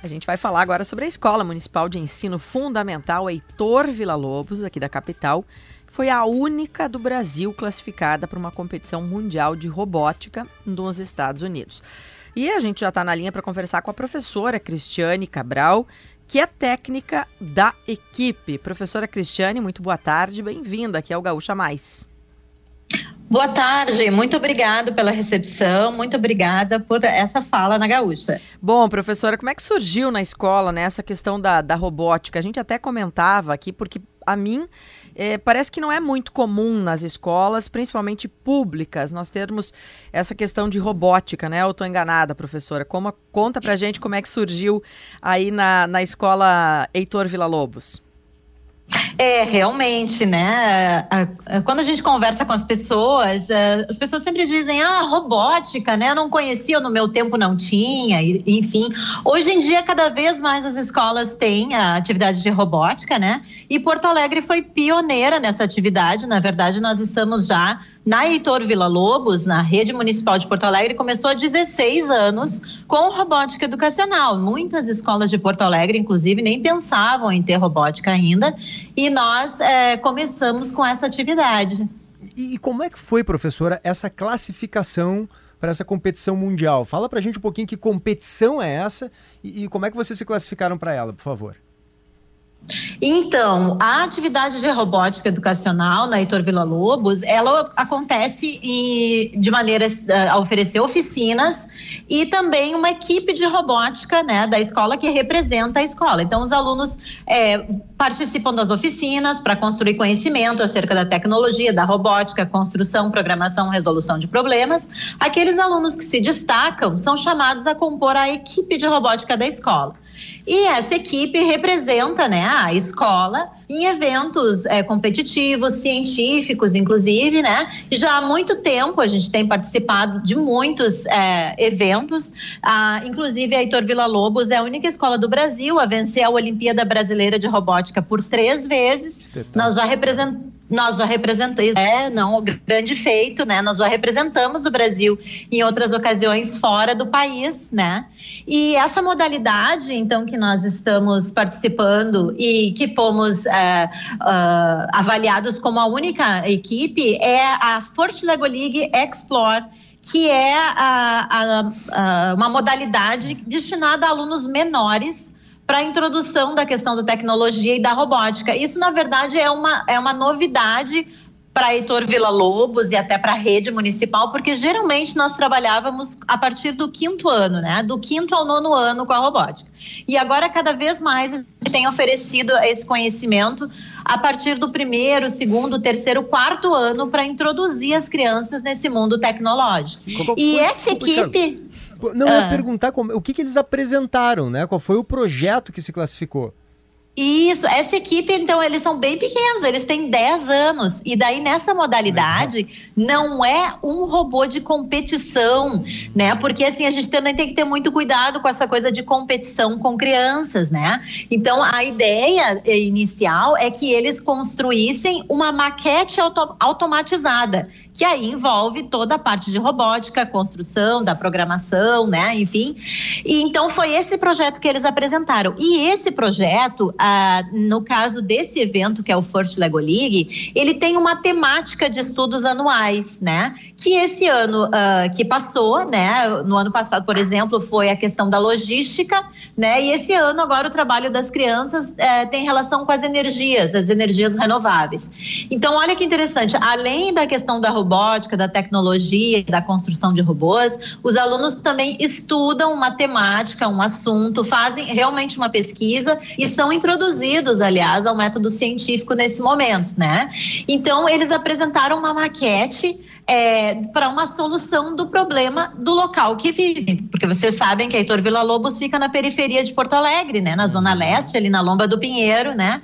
A gente vai falar agora sobre a Escola Municipal de Ensino Fundamental Heitor Villa-Lobos, aqui da capital, que foi a única do Brasil classificada para uma competição mundial de robótica nos Estados Unidos. E a gente já está na linha para conversar com a professora Cristiane Cabral, que é técnica da equipe. Professora Cristiane, muito boa tarde, bem-vinda aqui ao Gaúcha Mais. Boa tarde, muito obrigado pela recepção, muito obrigada por essa fala na Gaúcha. Bom, professora, como é que surgiu na escola né, essa questão da, da robótica? A gente até comentava aqui, porque a mim é, parece que não é muito comum nas escolas, principalmente públicas, nós termos essa questão de robótica, né? Eu estou enganada, professora. Como, conta pra gente como é que surgiu aí na, na escola Heitor Villa-Lobos. É, realmente, né? Quando a gente conversa com as pessoas, as pessoas sempre dizem, ah, robótica, né? Não conhecia, no meu tempo não tinha, enfim. Hoje em dia, cada vez mais as escolas têm a atividade de robótica, né? E Porto Alegre foi pioneira nessa atividade. Na verdade, nós estamos já na Heitor Vila Lobos, na rede municipal de Porto Alegre, começou há 16 anos com robótica educacional. Muitas escolas de Porto Alegre, inclusive, nem pensavam em ter robótica ainda, e nós é, começamos com essa atividade. E, e como é que foi, professora, essa classificação para essa competição mundial? Fala para a gente um pouquinho que competição é essa e, e como é que vocês se classificaram para ela, por favor. Então, a atividade de robótica educacional na Heitor Vila Lobos, ela acontece de maneira eh, a oferecer oficinas e também uma equipe de robótica né, da escola que representa a escola. Então, os alunos é, participam das oficinas para construir conhecimento acerca da tecnologia, da robótica, construção, programação, resolução de problemas. Aqueles alunos que se destacam são chamados a compor a equipe de robótica da escola. E essa equipe representa né, a escola em eventos é, competitivos, científicos, inclusive, né? Já há muito tempo a gente tem participado de muitos é, eventos, ah, inclusive a Heitor Villa Lobos é a única escola do Brasil a vencer a Olimpíada Brasileira de Robótica por três vezes. Nós já representamos nós já representamos, é, não, grande feito, né? Nós já representamos o Brasil em outras ocasiões fora do país, né? E essa modalidade, então, que nós estamos participando e que fomos uh, avaliados como a única equipe é a Forte Lego League Explore que é a, a, a, uma modalidade destinada a alunos menores para a introdução da questão da tecnologia e da robótica. Isso, na verdade, é uma, é uma novidade para Heitor Vila Lobos e até para a rede municipal, porque geralmente nós trabalhávamos a partir do quinto ano, né? Do quinto ao nono ano com a robótica. E agora, cada vez mais, a gente tem oferecido esse conhecimento a partir do primeiro, segundo, terceiro, quarto ano para introduzir as crianças nesse mundo tecnológico. Como e essa equipe. Não, eu ia ah. perguntar como, o que, que eles apresentaram, né? Qual foi o projeto que se classificou? Isso, essa equipe, então, eles são bem pequenos, eles têm 10 anos. E daí, nessa modalidade, não é um robô de competição, né? Porque, assim, a gente também tem que ter muito cuidado com essa coisa de competição com crianças, né? Então, a ideia inicial é que eles construíssem uma maquete auto automatizada que aí envolve toda a parte de robótica, construção, da programação, né? Enfim. E então foi esse projeto que eles apresentaram. E esse projeto, no caso desse evento, que é o First Lego League, ele tem uma temática de estudos anuais, né? Que esse ano ah, que passou, né? No ano passado, por exemplo, foi a questão da logística, né? E esse ano, agora, o trabalho das crianças eh, tem relação com as energias, as energias renováveis. Então, olha que interessante, além da questão da robótica, da tecnologia, da construção de robôs, os alunos também estudam matemática, um assunto, fazem realmente uma pesquisa e são introduzidos, aliás, ao método científico nesse momento, né? Então, eles apresentaram uma maquete é, para uma solução do problema do local que vive. Porque vocês sabem que Heitor Villa Lobos fica na periferia de Porto Alegre, né? Na Zona Leste, ali na Lomba do Pinheiro, né?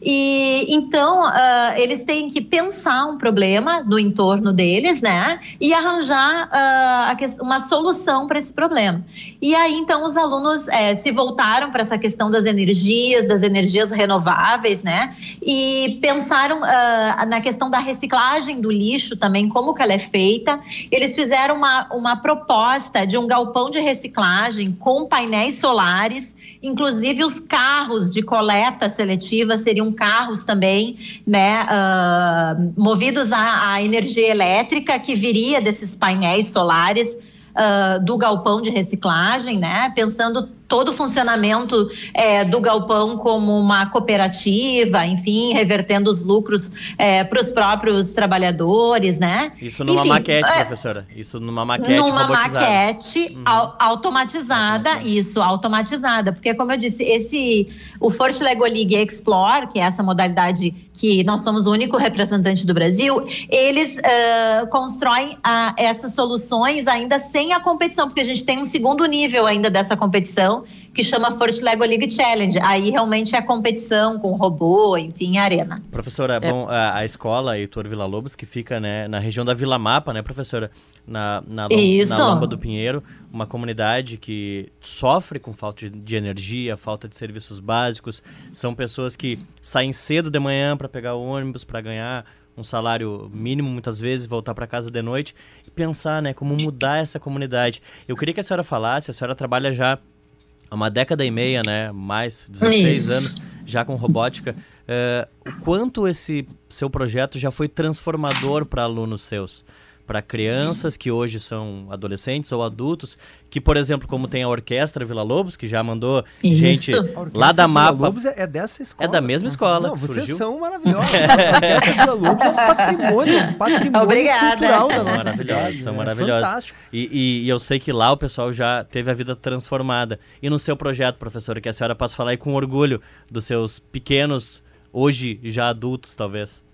E então uh, eles têm que pensar um problema no entorno deles, né? E arranjar uh, uma solução para esse problema. E aí então os alunos é, se voltaram para essa questão das energias, das energias renováveis, né? E pensaram uh, na questão da reciclagem do lixo também, como que ela é feita. Eles fizeram uma, uma proposta de um galpão de reciclagem com painéis solares Inclusive, os carros de coleta seletiva seriam carros também, né, uh, movidos à, à energia elétrica que viria desses painéis solares. Uh, do galpão de reciclagem, né? Pensando todo o funcionamento é, do galpão como uma cooperativa, enfim, revertendo os lucros é, para os próprios trabalhadores, né? Isso numa enfim, maquete, é, professora. Isso numa maquete Numa robotizada. maquete uhum. automatizada, uhum. isso, automatizada. Porque, como eu disse, esse o First Lego League Explore, que é essa modalidade que nós somos o único representante do Brasil, eles uh, constroem uh, essas soluções ainda sem a competição, porque a gente tem um segundo nível ainda dessa competição, que chama First Lego League Challenge. Aí realmente é competição com robô, enfim, arena. Professora, é. bom, a, a escola Heitor Vila Lobos, que fica né, na região da Vila Mapa, né, professora? Na, na, Isso. na Lomba do Pinheiro, uma comunidade que sofre com falta de, de energia, falta de serviços básicos. São pessoas que saem cedo de manhã para pegar o ônibus, para ganhar um salário mínimo muitas vezes, voltar para casa de noite e pensar, né, como mudar essa comunidade. Eu queria que a senhora falasse, a senhora trabalha já há uma década e meia, né, mais 16 Isso. anos já com robótica. Uh, o quanto esse seu projeto já foi transformador para alunos seus? Para crianças que hoje são adolescentes ou adultos, que, por exemplo, como tem a Orquestra Vila Lobos, que já mandou Isso. gente lá da Vila Mapa. Lobos é, é dessa escola. É da mesma escola. Não, vocês surgiu. são maravilhosos. a Orquestra Vila Lobos é um patrimônio, um patrimônio Obrigada. cultural da nossa cidade. São é maravilhosos. E, e, e, eu sei que lá o pessoal já teve a vida transformada. E no seu projeto, professora, que a senhora possa falar aí com orgulho dos seus pequenos, hoje já adultos, talvez.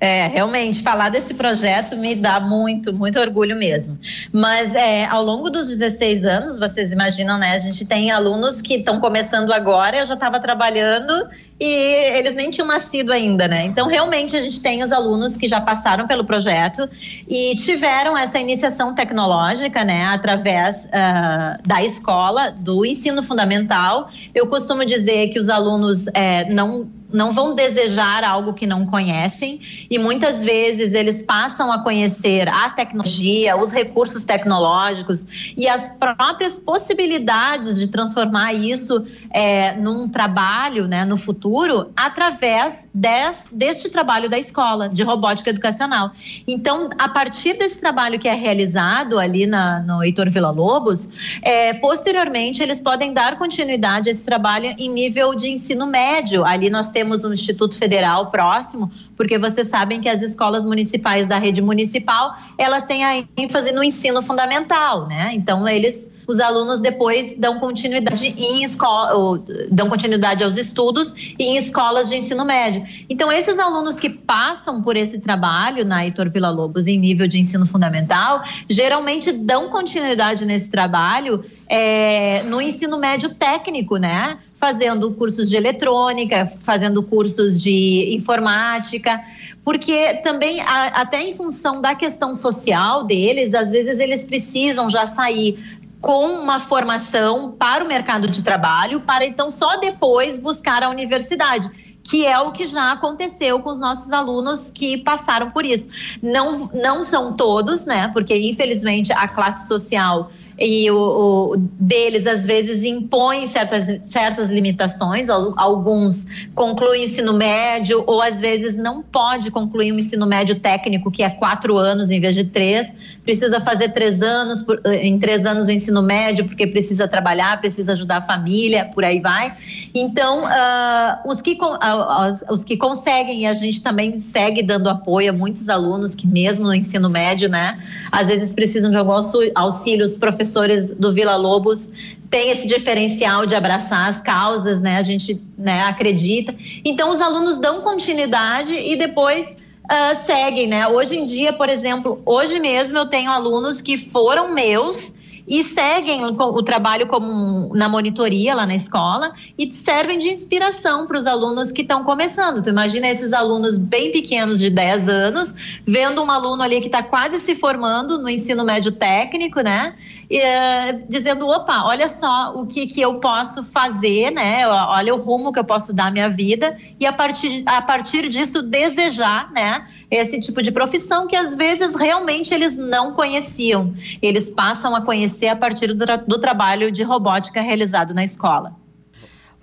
É, realmente, falar desse projeto me dá muito, muito orgulho mesmo. Mas é, ao longo dos 16 anos, vocês imaginam, né? A gente tem alunos que estão começando agora, eu já estava trabalhando e eles nem tinham nascido ainda, né? Então, realmente, a gente tem os alunos que já passaram pelo projeto e tiveram essa iniciação tecnológica, né, através uh, da escola, do ensino fundamental. Eu costumo dizer que os alunos é, não não vão desejar algo que não conhecem e muitas vezes eles passam a conhecer a tecnologia, os recursos tecnológicos e as próprias possibilidades de transformar isso é, num trabalho, né, no futuro, através des, deste trabalho da escola de robótica educacional. Então, a partir desse trabalho que é realizado ali na, no Heitor Villa Lobos, é, posteriormente eles podem dar continuidade a esse trabalho em nível de ensino médio. Ali nós temos um Instituto Federal próximo, porque vocês sabem que as escolas municipais da rede municipal, elas têm a ênfase no ensino fundamental, né? Então, eles os alunos depois dão continuidade em escola, dão continuidade aos estudos em escolas de ensino médio. Então, esses alunos que passam por esse trabalho na Heitor Villa Lobos em nível de ensino fundamental, geralmente dão continuidade nesse trabalho é, no ensino médio técnico, né? Fazendo cursos de eletrônica, fazendo cursos de informática porque também, até em função da questão social deles, às vezes eles precisam já sair com uma formação para o mercado de trabalho, para então só depois buscar a universidade que é o que já aconteceu com os nossos alunos que passaram por isso. Não, não são todos, né? Porque infelizmente a classe social e o, o, deles às vezes impõem certas, certas limitações. Alguns concluem ensino médio ou às vezes não pode concluir um ensino médio técnico que é quatro anos em vez de três. Precisa fazer três anos por, em três anos o ensino médio porque precisa trabalhar, precisa ajudar a família, por aí vai. Então uh, os que uh, os que conseguem e a gente também segue dando apoio a muitos alunos que mesmo no ensino médio, né, às vezes precisam de alguns auxílios profissionais professores do Vila Lobos têm esse diferencial de abraçar as causas, né? A gente né, acredita. Então, os alunos dão continuidade e depois uh, seguem, né? Hoje em dia, por exemplo, hoje mesmo eu tenho alunos que foram meus e seguem o, trabalho como na monitoria lá na escola e servem de inspiração para os alunos que estão começando. Tu imagina esses alunos bem pequenos de 10 anos, vendo um aluno ali que está quase se formando no ensino médio técnico, né? Uh, dizendo, opa, olha só o que, que eu posso fazer, né? Olha o rumo que eu posso dar à minha vida e a partir, a partir disso desejar, né? Esse tipo de profissão que às vezes realmente eles não conheciam. Eles passam a conhecer a partir do, do trabalho de robótica realizado na escola.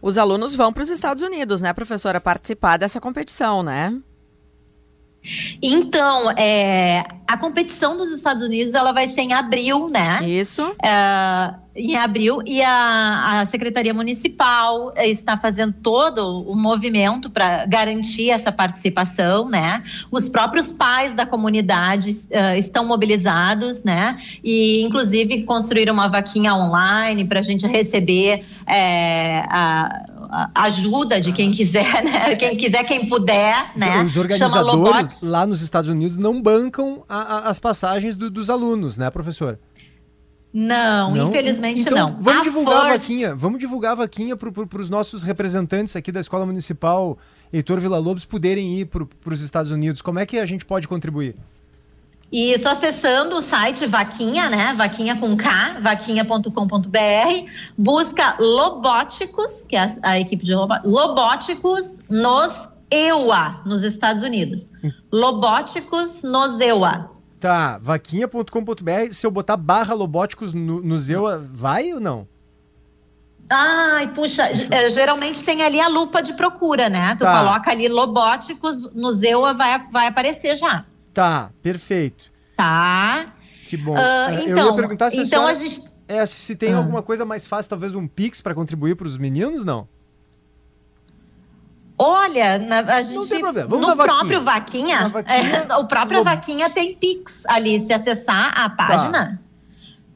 Os alunos vão para os Estados Unidos, né, professora, participar dessa competição, né? Então, é, a competição dos Estados Unidos ela vai ser em abril, né? Isso. É, em abril e a, a Secretaria Municipal está fazendo todo o movimento para garantir essa participação, né? Os próprios pais da comunidade uh, estão mobilizados, né? E inclusive construíram uma vaquinha online para a gente receber é, a ajuda de quem quiser, né? Quem quiser, quem puder, né? Os organizadores lá nos Estados Unidos não bancam a, a, as passagens do, dos alunos, né, professora? Não, não, infelizmente então, não. Vamos a divulgar first... a vaquinha. Vamos divulgar a vaquinha para pro, os nossos representantes aqui da Escola Municipal Heitor Villa Lobos poderem ir para os Estados Unidos. Como é que a gente pode contribuir? Isso acessando o site Vaquinha, né? Vaquinha com K, vaquinha.com.br, busca Lobóticos, que é a, a equipe de Lobóticos nos EUA, nos Estados Unidos. Lobóticos nos EUA. Tá, vaquinha.com.br, se eu botar barra Lobóticos no, no EUA, vai ou não? Ai, puxa, é, geralmente tem ali a lupa de procura, né? Tu tá. coloca ali Lobóticos no EUA, vai, vai aparecer já. Tá, perfeito. Tá. Que bom. Uh, então, eu ia então, perguntar se então a, a gente. É, se tem ah. alguma coisa mais fácil, talvez um Pix para contribuir para os meninos, não? Olha, na, a gente, não tem problema. Vamos no próprio vaquinha, vaquinha é, o próprio vaquinha tem Pix ali. Se acessar a tá. página, tá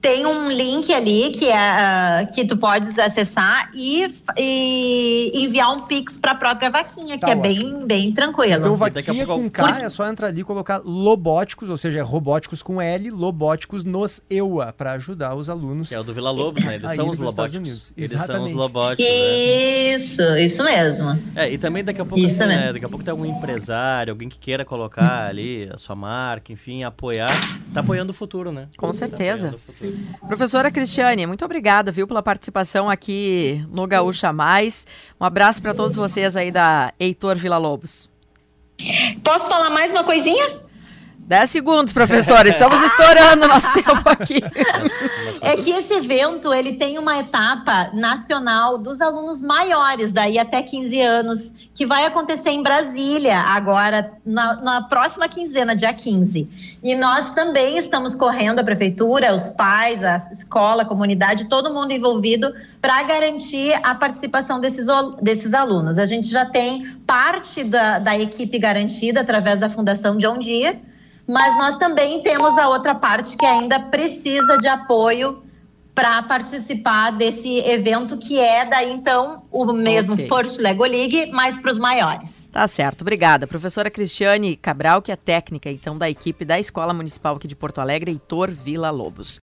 tem um link ali que é uh, que tu podes acessar e, e enviar um pix para a própria vaquinha, tá que ótimo. é bem bem tranquilo. Então vaquinha com K Por... é só entrar ali e colocar lobóticos, ou seja, robóticos com L, lobóticos nos EUA para ajudar os alunos. Que é o do Vila Lobos, né? Eles são os lobóticos. Eles Exatamente. são os lobóticos. Isso, né? isso mesmo. É, e também daqui a pouco assim, né, daqui a pouco tem algum empresário, alguém que queira colocar ali a sua marca, enfim, apoiar, tá apoiando o futuro, né? Com tá certeza. Professora Cristiane, muito obrigada, viu, pela participação aqui no Gaúcha Mais. Um abraço para todos vocês aí da Heitor Vila Lobos. Posso falar mais uma coisinha? Dez segundos, professora. Estamos estourando nosso tempo aqui. É que esse evento ele tem uma etapa nacional dos alunos maiores, daí até 15 anos, que vai acontecer em Brasília agora na, na próxima quinzena, dia 15. E nós também estamos correndo a prefeitura, os pais, a escola, a comunidade, todo mundo envolvido para garantir a participação desses, desses alunos. A gente já tem parte da, da equipe garantida através da Fundação John Deere mas nós também temos a outra parte que ainda precisa de apoio para participar desse evento que é daí então o mesmo okay. Lego League, mas para os maiores. Tá certo, obrigada. Professora Cristiane Cabral, que é técnica então da equipe da Escola Municipal aqui de Porto Alegre, Heitor Vila Lobos.